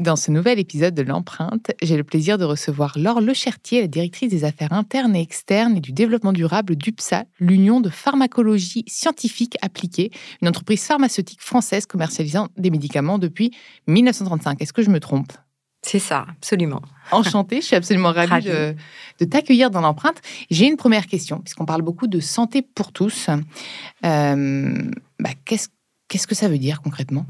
Dans ce nouvel épisode de l'empreinte, j'ai le plaisir de recevoir Laure Lechertier, la directrice des affaires internes et externes et du développement durable d'UPSA, l'Union de pharmacologie scientifique appliquée, une entreprise pharmaceutique française commercialisant des médicaments depuis 1935. Est-ce que je me trompe? C'est ça, absolument. Enchantée, je suis absolument ravie, de, t'accueillir dans l'empreinte. J'ai une première question, puisqu'on parle beaucoup de santé pour tous. Euh, bah, qu'est-ce que ça veut dire concrètement?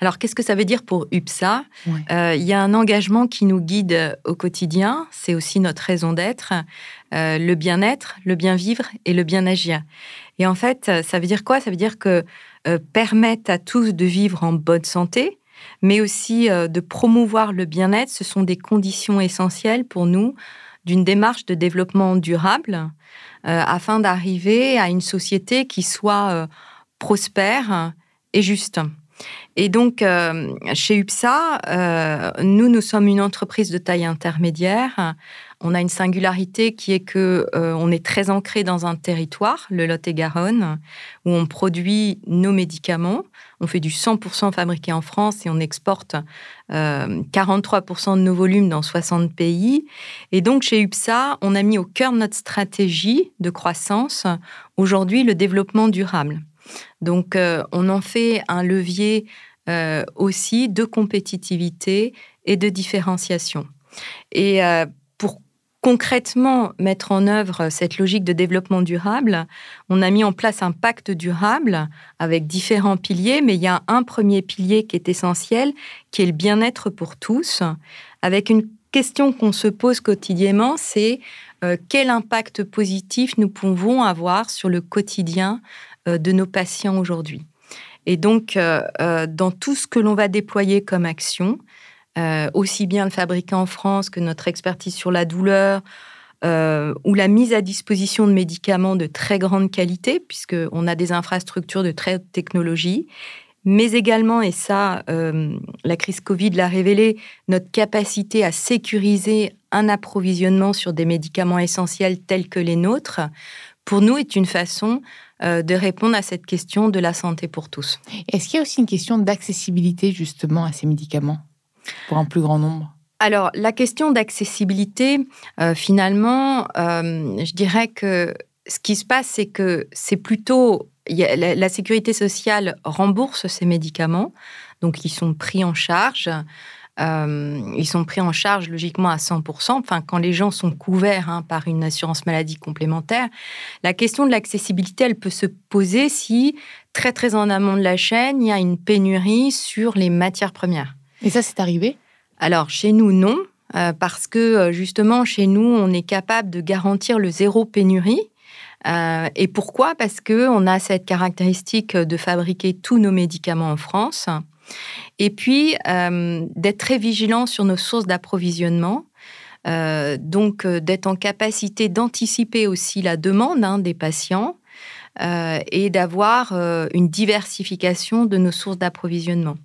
Alors, qu'est-ce que ça veut dire pour UPSA? Euh, Il y a un engagement qui nous guide au quotidien, c'est aussi notre raison d'être, euh, le bien-être, le bien-vivre et le bien-agir. Et en fait, ça veut dire quoi? Ça veut dire que euh, permettre à tous de vivre en bonne santé, mais aussi de promouvoir le bien-être, ce sont des conditions essentielles pour nous d'une démarche de développement durable afin d'arriver à une société qui soit prospère et juste. Et donc, euh, chez UPSA, euh, nous, nous sommes une entreprise de taille intermédiaire. On a une singularité qui est que euh, on est très ancré dans un territoire, le Lot-et-Garonne, où on produit nos médicaments. On fait du 100% fabriqué en France et on exporte 43% de nos volumes dans 60 pays. Et donc, chez UPSA, on a mis au cœur de notre stratégie de croissance aujourd'hui le développement durable. Donc, euh, on en fait un levier euh, aussi de compétitivité et de différenciation. Et euh, pour concrètement mettre en œuvre cette logique de développement durable, on a mis en place un pacte durable avec différents piliers, mais il y a un premier pilier qui est essentiel, qui est le bien-être pour tous, avec une question qu'on se pose quotidiennement, c'est quel impact positif nous pouvons avoir sur le quotidien de nos patients aujourd'hui. Et donc, euh, euh, dans tout ce que l'on va déployer comme action, aussi bien le fabriquer en France que notre expertise sur la douleur, ou la mise à disposition de médicaments de très grande qualité, puisqu'on a des infrastructures de très haute technologie, mais également, et ça, la crise Covid l'a révélé, notre capacité à sécuriser un approvisionnement sur des médicaments essentiels tels que les nôtres, pour nous, est une façon euh, de répondre à cette question de la santé pour tous. Est-ce qu'il y a aussi une question d'accessibilité justement à ces médicaments pour un plus grand nombre? Alors, la question d'accessibilité, euh, finalement, euh, je dirais que ce qui se passe, c'est que c'est plutôt la, sécurité sociale rembourse ces médicaments, donc ils sont pris en charge. Euh, ils sont pris en charge logiquement à 100%, enfin, quand les gens sont couverts hein, par une assurance maladie complémentaire. La question de l'accessibilité, elle peut se poser si, très très en amont de la chaîne, il y a une pénurie sur les matières premières. Et ça, c'est arrivé? Alors, chez nous, non. Euh, parce que euh, justement, chez nous, on est capable de garantir le zéro pénurie. et pourquoi? Parce que on a cette caractéristique de fabriquer tous nos médicaments en France. Et puis, euh, d'être très vigilant sur nos sources d'approvisionnement. Euh, donc, euh, d'être en capacité d'anticiper aussi la demande hein, des patients et d'avoir une diversification de nos sources d'approvisionnement.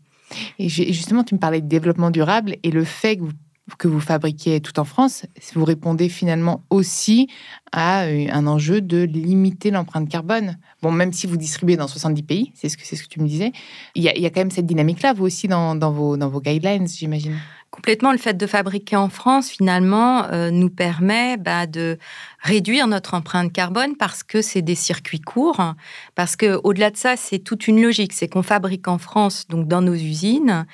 Et justement, tu me parlais de développement durable et le fait que vous que vous fabriquez tout en France, vous répondez finalement aussi à euh, un enjeu de limiter l'empreinte carbone. Bon, même si vous distribuez dans 70 pays, c'est ce que, c'est ce que tu me disais, il y a, quand même cette dynamique-là, vous aussi, dans, vos, dans vos guidelines, j'imagine complètement le fait de fabriquer en France, finalement, euh, nous permet bah, de réduire notre empreinte carbone parce que c'est des circuits courts. Parce que au-delà de ça, c'est toute une logique. C'est qu'on fabrique en France, donc dans nos usines,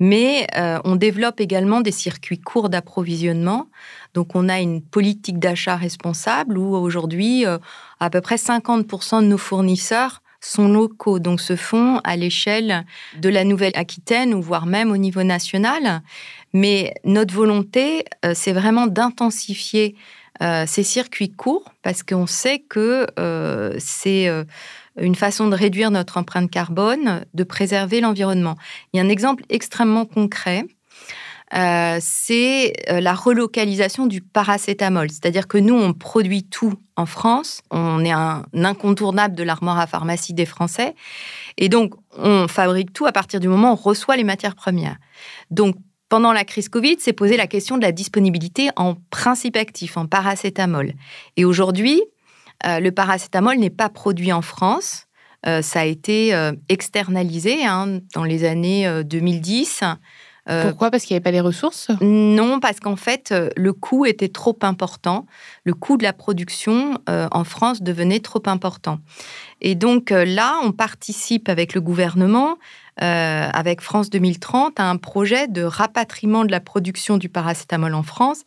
mais euh, on développe également des circuits courts d'approvisionnement. Donc, on a une politique d'achat responsable où aujourd'hui, euh, à peu près 50% de nos fournisseurs sont locaux, donc se font à l'échelle de la Nouvelle-Aquitaine ou voire même au niveau national. Mais notre volonté, euh, c'est vraiment d'intensifier euh, ces circuits courts parce qu'on sait que euh, c'est une façon de réduire notre empreinte carbone, de préserver l'environnement. Il y a un exemple extrêmement concret. Euh, c'est euh, la relocalisation du paracétamol. C'est-à-dire que nous, on produit tout en France. On est un incontournable de l'armoire à pharmacie des Français. Et donc, on fabrique tout à partir du moment où on reçoit les matières premières. Donc, pendant la crise Covid, s'est posé la question de la disponibilité en principe actif, en paracétamol. Et aujourd'hui, euh, le paracétamol n'est pas produit en France. ça a été externalisé hein, dans les années 2010 euh, Pourquoi? Parce qu'il n'y avait pas les ressources? Non, parce qu'en fait, euh, le coût était trop important. Le coût de la production euh, en France devenait trop important. Et donc là, on participe avec le gouvernement, avec France 2030, à un projet de rapatriement de la production du paracétamol en France.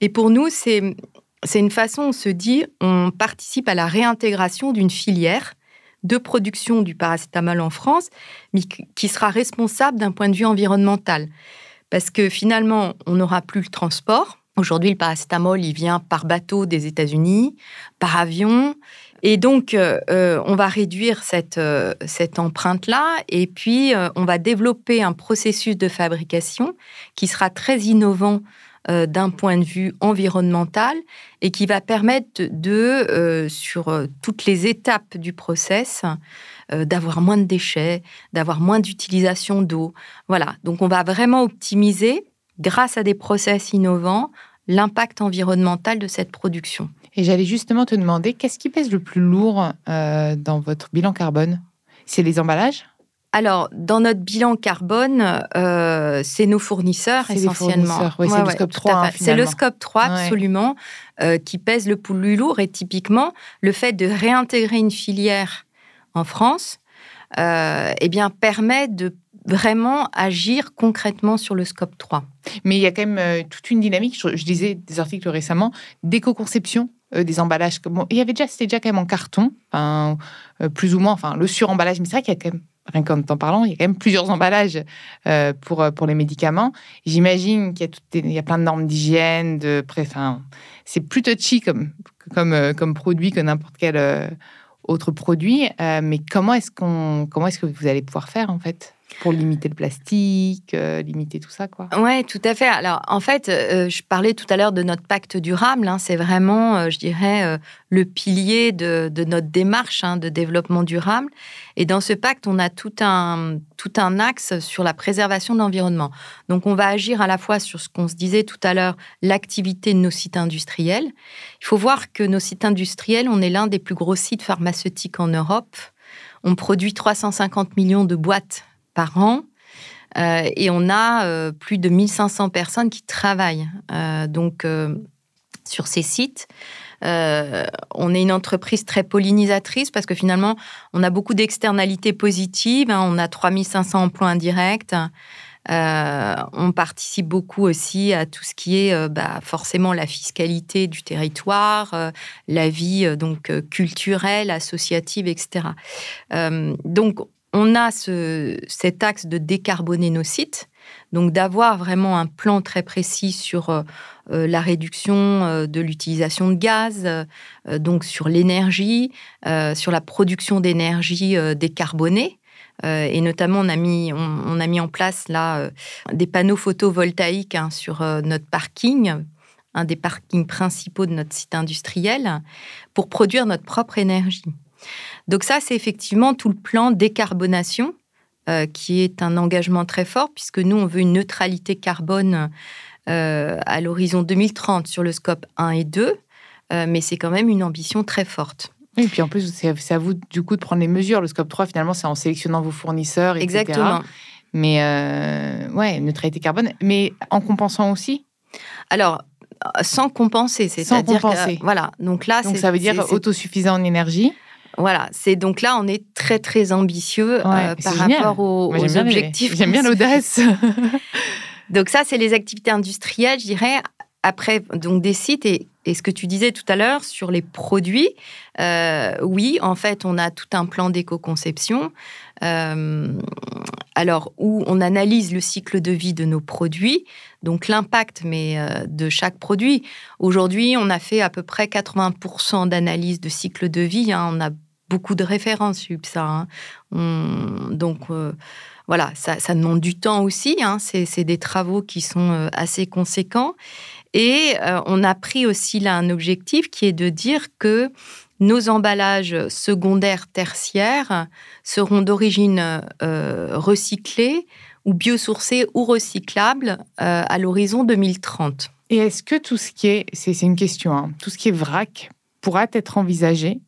Et pour nous, c'est c'est une façon, on se dit, on participe à la réintégration d'une filière de production du paracétamol en France, mais qui sera responsable d'un point de vue environnemental. Parce que finalement, on n'aura plus le transport. Aujourd'hui, le paracétamol, il vient par bateau des États-Unis, par avion. Et donc, euh, euh, on va réduire cette, euh, cette empreinte-là et puis on va développer un processus de fabrication qui sera très innovant euh, d'un point de vue environnemental et qui va permettre de, euh, sur euh, toutes les étapes du process, d'avoir moins de déchets, d'avoir moins d'utilisation d'eau. Voilà, donc on va vraiment optimiser, grâce à des process innovants, l'impact environnemental de cette production. Et j'allais justement te demander, qu'est-ce qui pèse le plus lourd dans votre bilan carbone? C'est les emballages? Alors, dans notre bilan carbone, euh, c'est nos fournisseurs essentiellement. c'est le scope 3. c'est le scope 3, absolument, euh, qui pèse le plus lourd. Et typiquement, le fait de réintégrer une filière en France euh, eh bien, permet de vraiment agir concrètement sur le scope 3. Mais il y a quand même toute une dynamique, je, disais des articles récemment, d'éco-conception des emballages. il y avait déjà, c'était déjà quand même en carton, plus ou moins, enfin le suremballage, mais c'est vrai qu'il y a quand même rien qu'en en parlant, il y a quand même plusieurs emballages euh, pour, euh, pour les médicaments. J'imagine qu'il y, a plein de normes d'hygiène, de enfin, c'est plus touchy comme, comme, euh, produit que n'importe quel autre produit. mais comment est-ce, qu'on, comment est-ce que vous allez pouvoir faire en fait? Pour limiter le plastique, euh, limiter tout ça, quoi. Ouais, tout à fait. Alors, en fait, euh, je parlais tout à l'heure de notre pacte durable. Hein. c'est vraiment, euh, je dirais, le pilier de, notre démarche hein, de développement durable. Et dans ce pacte, on a tout un, tout un axe sur la préservation de l'environnement. Donc, on va agir à la fois sur ce qu'on se disait tout à l'heure, l'activité de nos sites industriels. Il faut voir que nos sites industriels, on est l'un des plus gros sites pharmaceutiques en Europe. On produit 350 millions de boîtes par an. Euh, et on a euh, plus de 1500 personnes qui travaillent euh, donc sur ces sites. on est une entreprise très pollinisatrice parce que finalement, on a beaucoup d'externalités positives. Hein. on a 3500 emplois indirects. on participe beaucoup aussi à tout ce qui est bah, forcément la fiscalité du territoire, la vie donc culturelle, associative, etc. donc on a cet axe de décarboner nos sites, donc d'avoir vraiment un plan très précis sur euh, euh, la réduction euh, de l'utilisation de gaz, donc sur l'énergie, sur la production d'énergie décarbonée. et notamment, on a, mis, on, a mis en place là des panneaux photovoltaïques hein, sur notre parking, un des parkings principaux de notre site industriel, pour produire notre propre énergie. Donc ça, c'est effectivement tout le plan décarbonation, euh, qui est un engagement très fort, puisque nous, on veut une neutralité carbone euh, à l'horizon 2030 sur le scope 1 et 2, euh, mais c'est quand même une ambition très forte. et puis en plus, c'est à vous du coup de prendre les mesures. Le scope 3, finalement, c'est en sélectionnant vos fournisseurs, etc. Exactement. Mais ouais, neutralité carbone, mais en compensant aussi? Alors, sans compenser, c'est-à-dire voilà. Donc là, donc ça veut dire autosuffisant en énergie. Voilà, c'est donc là, on est très très ambitieux euh, par rapport aux, objectifs. J'aime bien l'audace. donc ça, c'est les activités industrielles, je dirais. Après, donc des sites et, ce que tu disais tout à l'heure sur les produits, euh, oui, en fait, on a tout un plan d'éco-conception. Euh, alors où on analyse le cycle de vie de nos produits, donc l'impact mais de chaque produit. Aujourd'hui, on a fait à peu près 80% d'analyse de cycle de vie. Hein. On a beaucoup de références UPSA. Hein. donc voilà, ça, demande du temps aussi. Hein. C'est des travaux qui sont assez conséquents. Et on a pris aussi là un objectif qui est de dire que nos emballages secondaires, tertiaires seront d'origine recyclée ou biosourcés ou recyclables à l'horizon 2030. Et est-ce que tout ce qui est, c'est une question, hein, tout ce qui est vrac pourra être envisagé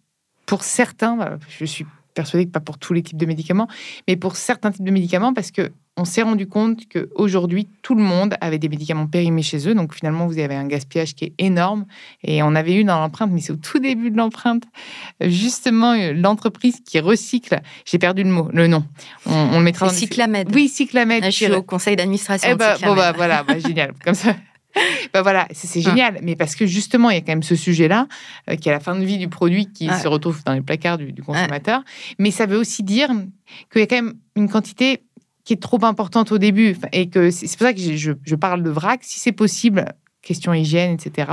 pour certains, je suis persuadée que pas pour tous les types de médicaments, mais pour certains types de médicaments, parce que on s'est rendu compte qu'aujourd'hui, tout le monde avait des médicaments périmés chez eux. Donc finalement, vous avez un gaspillage qui est énorme. Et on avait eu dans l'empreinte, mais c'est au tout début de l'empreinte, justement, euh, l'entreprise qui recycle. J'ai perdu le mot, le nom. On, le mettra dans Cyclamed. Oui, Cyclamed. je suis au conseil d'administration. Eh ben, bon, bah, voilà, bah, génial. Comme ça, ben voilà, c'est génial. Mais parce que justement, il y a quand même ce sujet-là, euh, qui est la fin de vie du produit qui se retrouve dans les placards du, consommateur. Mais ça veut aussi dire qu'il y a quand même une quantité qui est trop importante au début. Et que c'est pour ça que je, je, parle de vrac. Si c'est possible, question hygiène, etc.,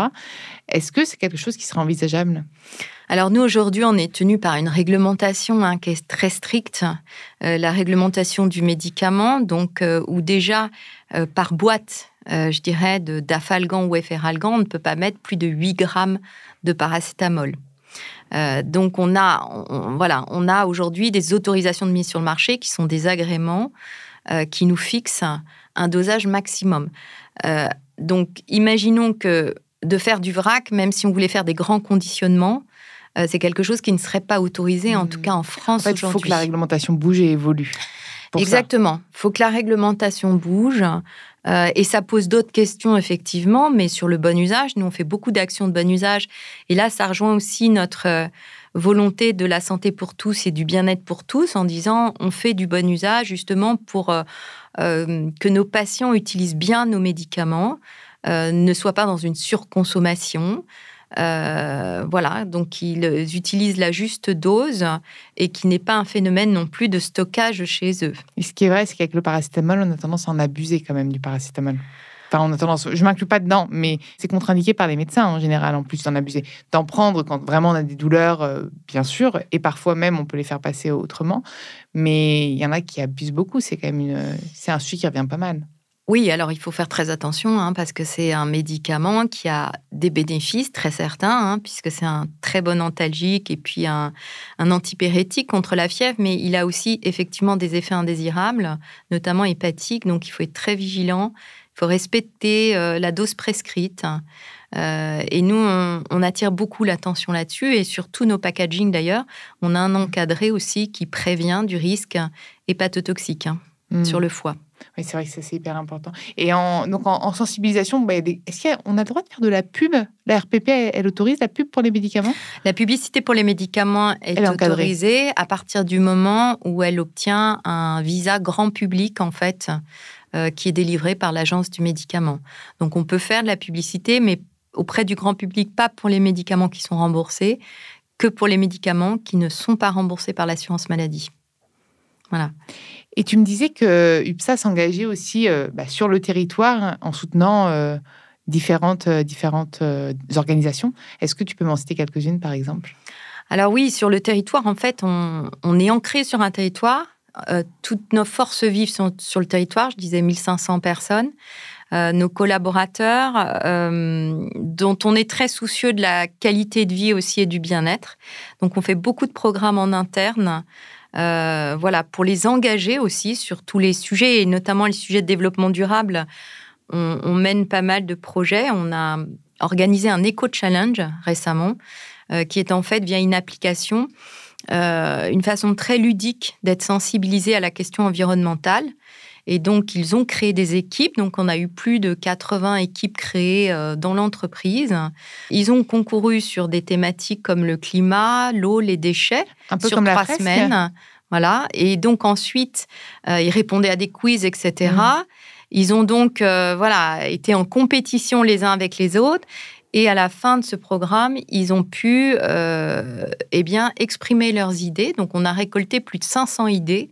est-ce que c'est quelque chose qui sera envisageable? Alors nous, aujourd'hui, on est tenu par une réglementation hein, qui est très stricte, euh, la réglementation du médicament, donc euh, où déjà, par boîte, euh, je dirais, d'afalgan ou efferalgan, on ne peut pas mettre plus de 8 grammes de paracétamol. Euh, donc on a, voilà, on a aujourd'hui des autorisations de mise sur le marché qui sont des agréments euh, qui nous fixent un, dosage maximum. donc imaginons que de faire du vrac, même si on voulait faire des grands conditionnements, c'est quelque chose qui ne serait pas autorisé, en tout mmh. cas en France en fait, Il faut que la réglementation bouge et évolue. Exactement. Il faut que la réglementation bouge. Euh, et ça pose d'autres questions, effectivement, mais sur le bon usage, nous, on fait beaucoup d'actions de bon usage. Et là, ça rejoint aussi notre euh, volonté de la santé pour tous et du bien-être pour tous, en disant on fait du bon usage justement pour euh, que nos patients utilisent bien nos médicaments, ne soient pas dans une surconsommation. Euh, voilà, donc ils utilisent la juste dose et qui n'est pas un phénomène non plus de stockage chez eux. Ce qui est vrai, c'est qu'avec le paracétamol, on a tendance à en abuser quand même du paracétamol. Enfin, on a tendance, je m'inclus pas dedans, mais c'est contre-indiqué par les médecins en général, en plus d'en abuser. D'en prendre quand vraiment on a des douleurs, euh, bien sûr, et parfois même on peut les faire passer autrement. Mais il y en a qui abusent beaucoup. C'est quand même une, c'est un sujet qui revient pas mal. Oui, alors il faut faire très attention hein, parce que c'est un médicament qui a des bénéfices très certains, hein, puisque c'est un très bon antalgique et puis un, un antipyrétique contre la fièvre, mais il a aussi effectivement des effets indésirables, notamment hépatiques, donc il faut être très vigilant, il faut respecter euh, la dose prescrite. Euh, et nous, on, attire beaucoup l'attention là-dessus et sur tous nos packaging d'ailleurs, on a un encadré aussi qui prévient du risque hépatotoxique hein, mmh. sur le foie. Oui, c'est vrai que c'est hyper important. Et en, donc en, sensibilisation, bah, est-ce qu'on a, le droit de faire de la pub? La RPP, elle, autorise la pub pour les médicaments? La publicité pour les médicaments est, autorisée à partir du moment où elle obtient un visa grand public, en fait, euh, qui est délivré par l'agence du médicament. Donc on peut faire de la publicité, mais auprès du grand public, pas pour les médicaments qui sont remboursés, que pour les médicaments qui ne sont pas remboursés par l'assurance maladie. Voilà. Et tu me disais que UPSA s'engageait aussi euh, bah, sur le territoire en soutenant euh, différentes, euh, organisations. Est-ce que tu peux m'en citer quelques-unes, par exemple? Alors oui, sur le territoire, en fait, on, on est ancré sur un territoire. toutes nos forces vives sont sur le territoire, je disais 1500 personnes. nos collaborateurs, dont on est très soucieux de la qualité de vie aussi et du bien-être. Donc on fait beaucoup de programmes en interne euh, voilà, pour les engager aussi sur tous les sujets, et notamment les sujets de développement durable. On, mène pas mal de projets. On a organisé un éco-challenge récemment, euh, qui est en fait via une application, euh, une façon très ludique d'être sensibilisé à la question environnementale. Et donc, ils ont créé des équipes. Donc, on a eu plus de 80 équipes créées dans l'entreprise. Ils ont concouru sur des thématiques comme le climat, l'eau, les déchets. Un peu sur comme trois la semaines. Voilà. Et donc, ensuite, euh, ils répondaient à des quiz, etc. Mmh. Ils ont donc euh, voilà, été en compétition les uns avec les autres. Et à la fin de ce programme, ils ont pu euh, eh bien, exprimer leurs idées. Donc, on a récolté plus de 500 idées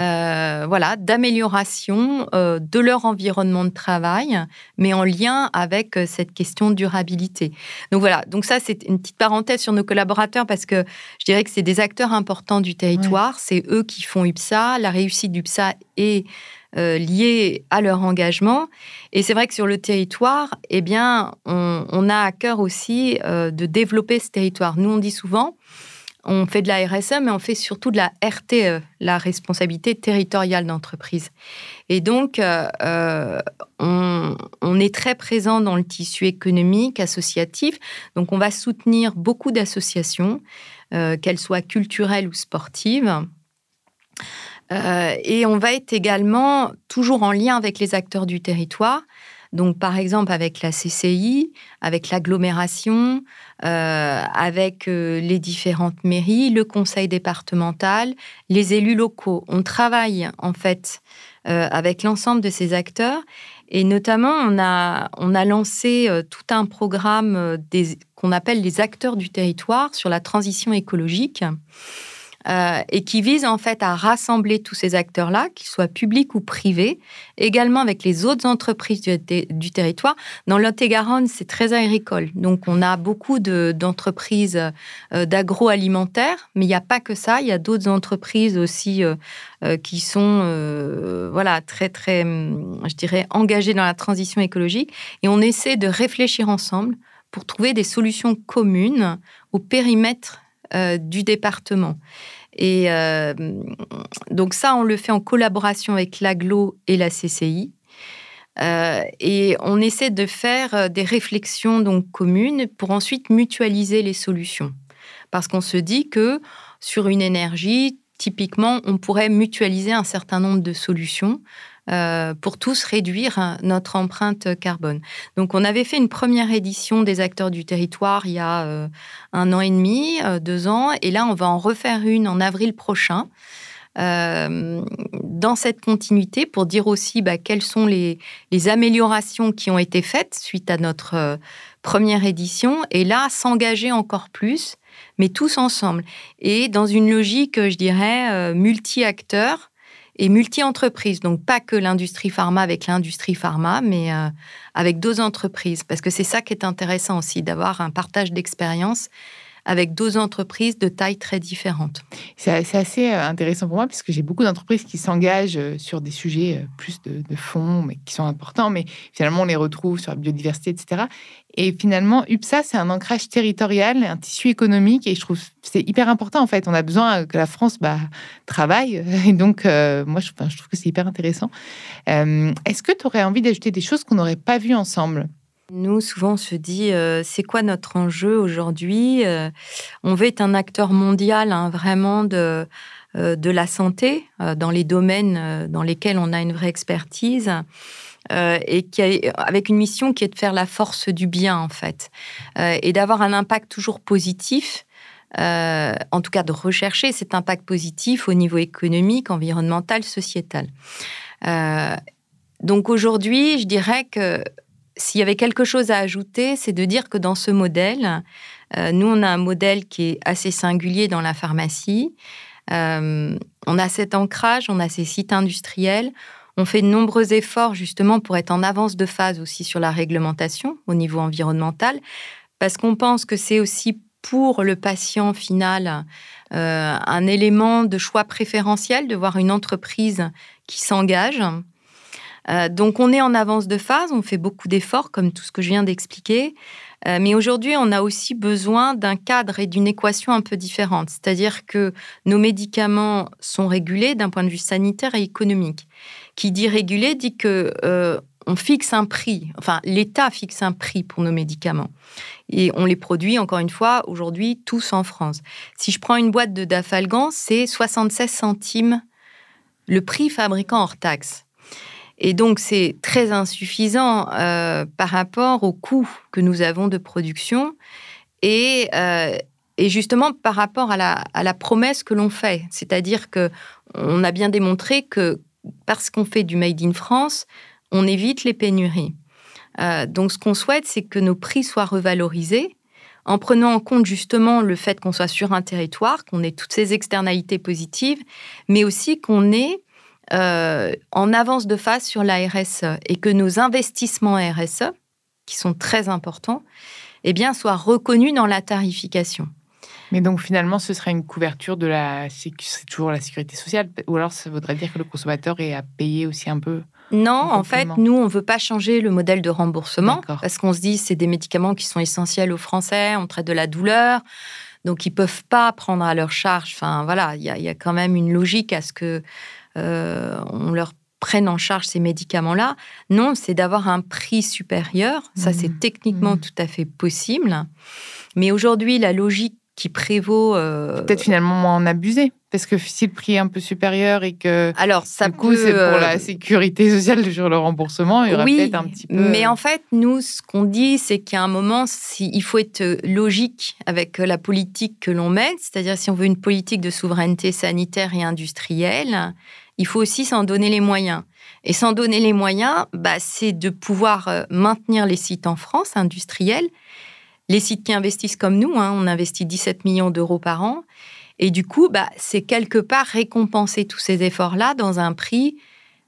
euh, voilà, d'amélioration euh, de leur environnement de travail, mais en lien avec euh, cette question de durabilité. Donc voilà, donc ça c'est une petite parenthèse sur nos collaborateurs parce que je dirais que c'est des acteurs importants du territoire, c'est eux qui font UPSA, la réussite d'UPSA est liée à leur engagement. Et c'est vrai que sur le territoire, eh bien, on, on a à cœur aussi de développer ce territoire. Nous, on dit souvent, on fait de la RSE, mais on fait surtout de la RTE, la responsabilité territoriale d'entreprise. Et donc, euh, euh, on, est très présent dans le tissu économique, associatif. Donc, on va soutenir beaucoup d'associations, euh, qu'elles soient culturelles ou sportives. et on va être également toujours en lien avec les acteurs du territoire. Donc, par exemple, avec la CCI, avec l'agglomération, euh, avec euh, les différentes mairies, le conseil départemental, les élus locaux. On travaille en fait euh, avec l'ensemble de ces acteurs et notamment on a, on a lancé tout un programme qu'on appelle les acteurs du territoire sur la transition écologique. Euh, et qui vise en fait à rassembler tous ces acteurs-là, qu'ils soient publics ou privés, également avec les autres entreprises du, territoire. Dans Lot-et-Garonne, c'est très agricole, donc on a beaucoup d'entreprises euh, d'agroalimentaire, mais il n'y a pas que ça, il y a d'autres entreprises aussi euh, qui sont voilà très très, hum, je dirais, engagées dans la transition écologique, et on essaie de réfléchir ensemble pour trouver des solutions communes au périmètre euh, du département. Et euh, donc ça, on le fait en collaboration avec l'AGLO et la CCI. Euh, et on essaie de faire des réflexions donc communes pour ensuite mutualiser les solutions. Parce qu'on se dit que sur une énergie, typiquement, on pourrait mutualiser un certain nombre de solutions euh, pour tous réduire notre empreinte carbone. Donc on avait fait une première édition des acteurs du territoire il y a euh, un an et demi, euh, deux ans, et là on va en refaire une en avril prochain. dans cette continuité pour dire aussi bah, quelles sont les, améliorations qui ont été faites suite à notre première édition et là s'engager encore plus mais tous ensemble et dans une logique je dirais multi-acteurs et multi-entreprises. Donc, pas que l'industrie pharma avec l'industrie pharma, mais euh, avec deux entreprises. Parce que c'est ça qui est intéressant aussi, d'avoir un partage d'expérience avec deux entreprises de tailles très différentes. C'est assez euh, intéressant pour moi puisque j'ai beaucoup d'entreprises qui s'engagent euh, sur des sujets euh, plus de, fond, mais qui sont importants, mais finalement on les retrouve sur la biodiversité, etc. Et finalement, UPSA, c'est un ancrage territorial, un tissu économique, et je trouve c'est hyper important en fait. On a besoin que la France bah, travaille, et donc moi je, trouve que c'est hyper intéressant. Est-ce que tu aurais envie d'ajouter des choses qu'on n'aurait pas vues ensemble? Nous, souvent, on se dit, euh, c'est quoi notre enjeu aujourd'hui euh, On veut être un acteur mondial, hein, vraiment, de, euh, de la santé, dans les domaines dans lesquels on a une vraie expertise. et qui avec une mission qui est de faire la force du bien en fait et d'avoir un impact toujours positif en tout cas de rechercher cet impact positif au niveau économique, environnemental, sociétal. donc aujourd'hui, je dirais que s'il y avait quelque chose à ajouter, c'est de dire que dans ce modèle, euh, nous, on a un modèle qui est assez singulier dans la pharmacie. Euh, on a cet ancrage, on a ces sites industriels. On fait de nombreux efforts justement pour être en avance de phase aussi sur la réglementation au niveau environnemental, parce qu'on pense que c'est aussi pour le patient final euh, un élément de choix préférentiel de voir une entreprise qui s'engage euh, donc on est en avance de phase, on fait beaucoup d'efforts, comme tout ce que je viens d'expliquer. Euh, mais aujourd'hui, on a aussi besoin d'un cadre et d'une équation un peu différente. C'est-à-dire que nos médicaments sont régulés d'un point de vue sanitaire et économique. Qui dit régulé dit que euh, on fixe un prix, enfin l'État fixe un prix pour nos médicaments. Et on les produit, encore une fois, aujourd'hui, tous en France. Si je prends une boîte de Dafalgan, c'est 76 centimes le prix fabricant hors taxe. Et donc, c'est très insuffisant euh, par rapport au coût que nous avons de production et, euh, justement par rapport à la, promesse que l'on fait. C'est-à-dire que on a bien démontré que parce qu'on fait du Made in France, on évite les pénuries. Euh, donc, ce qu'on souhaite, c'est que nos prix soient revalorisés en prenant en compte justement le fait qu'on soit sur un territoire, qu'on ait toutes ces externalités positives, mais aussi qu'on ait euh, en avance de phase sur la RSE et que nos investissements RSE, qui sont très importants, eh bien, soient reconnus dans la tarification. Mais donc finalement, ce serait une couverture de la, c'est toujours la sécurité sociale, ou alors ça voudrait dire que le consommateur est à payer aussi un peu. Non, en fait, nous, on ne veut pas changer le modèle de remboursement parce qu'on se dit c'est des médicaments qui sont essentiels aux Français, on traite de la douleur, donc ils peuvent pas prendre à leur charge. Enfin voilà, il y, a quand même une logique à ce que on leur prenne en charge ces médicaments-là. Non, c'est d'avoir un prix supérieur. Ça, c'est mmh. techniquement mmh. tout à fait possible. Mais aujourd'hui, la logique qui prévaut. Euh, Peut-être finalement en abuser. Parce que si le prix est un peu supérieur et que. Alors, ça du coup, c'est pour la euh, sécurité sociale sur le remboursement, il y aura peut-être un petit peu. Mais en fait, nous, ce qu'on dit, c'est qu'à un moment, il faut être logique avec la politique que l'on mène. C'est-à-dire, si on veut une politique de souveraineté sanitaire et industrielle, il faut aussi s'en donner les moyens. Et s'en donner les moyens, bah, c'est de pouvoir euh, maintenir les sites en France industriels les sites qui investissent comme nous, hein, on investit 17 millions d'euros par an. Et du coup, bah, c'est quelque part récompenser tous ces efforts-là dans un prix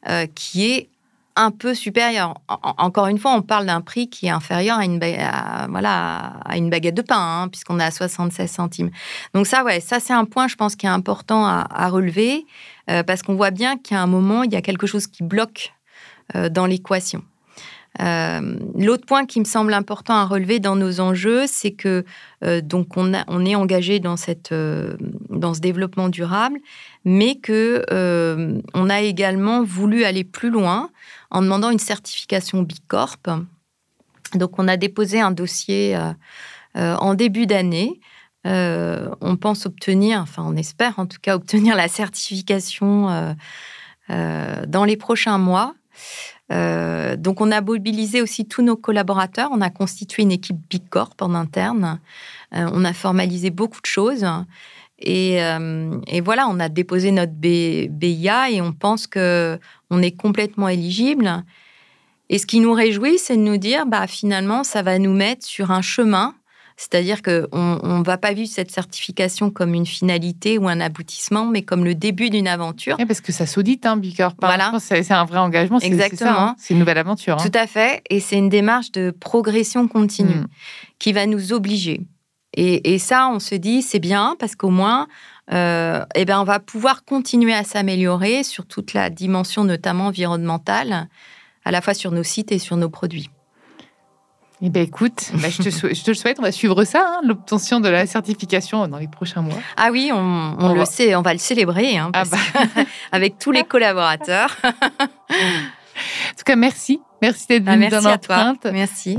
euh, qui est un peu supérieur. encore une fois, on parle d'un prix qui est inférieur à une, baguette de pain, hein, puisqu'on est à 76 centimes. Donc ça, ça c'est un point, je pense, qui est important à, relever, euh, parce qu'on voit bien qu'à un moment, il y a quelque chose qui bloque euh, dans l'équation. Euh, l'autre point qui me semble important à relever dans nos enjeux, c'est que euh, donc on, est engagé dans, euh, dans ce développement durable, mais que on a également voulu aller plus loin en demandant une certification Bicorp. Donc on a déposé un dossier en début d'année. on pense obtenir, enfin on espère en tout cas obtenir la certification dans les prochains mois. Euh, donc, on a mobilisé aussi tous nos collaborateurs. On a constitué une équipe Big Corp en interne. Euh, on a formalisé beaucoup de choses. Euh, et, voilà, on a déposé notre BIA et on pense que on est complètement éligible. Et ce qui nous réjouit, c'est de nous dire, bah, finalement, ça va nous mettre sur un chemin c'est-à-dire qu'on ne va pas vivre cette certification comme une finalité ou un aboutissement, mais comme le début d'une aventure. parce que ça s'audite, hein, Bicorp. Voilà. C'est un vrai engagement. Exactement. Hein. C'est une nouvelle aventure. Hein. Tout à fait. Et c'est une démarche de progression continue hmm. qui va nous obliger. Et, ça, on se dit, c'est bien parce qu'au moins, euh, eh ben, on va pouvoir continuer à s'améliorer sur toute la dimension, notamment environnementale, à la fois sur nos sites et sur nos produits. Eh bien, écoute, bah, je, te je, te le souhaite. On va suivre ça, hein, l'obtention de la certification dans les prochains mois. Ah oui, on, le sait, on va le célébrer hein, ah bah. avec tous les collaborateurs. en tout cas, merci. Merci d'être venu ah, merci à toi. Merci.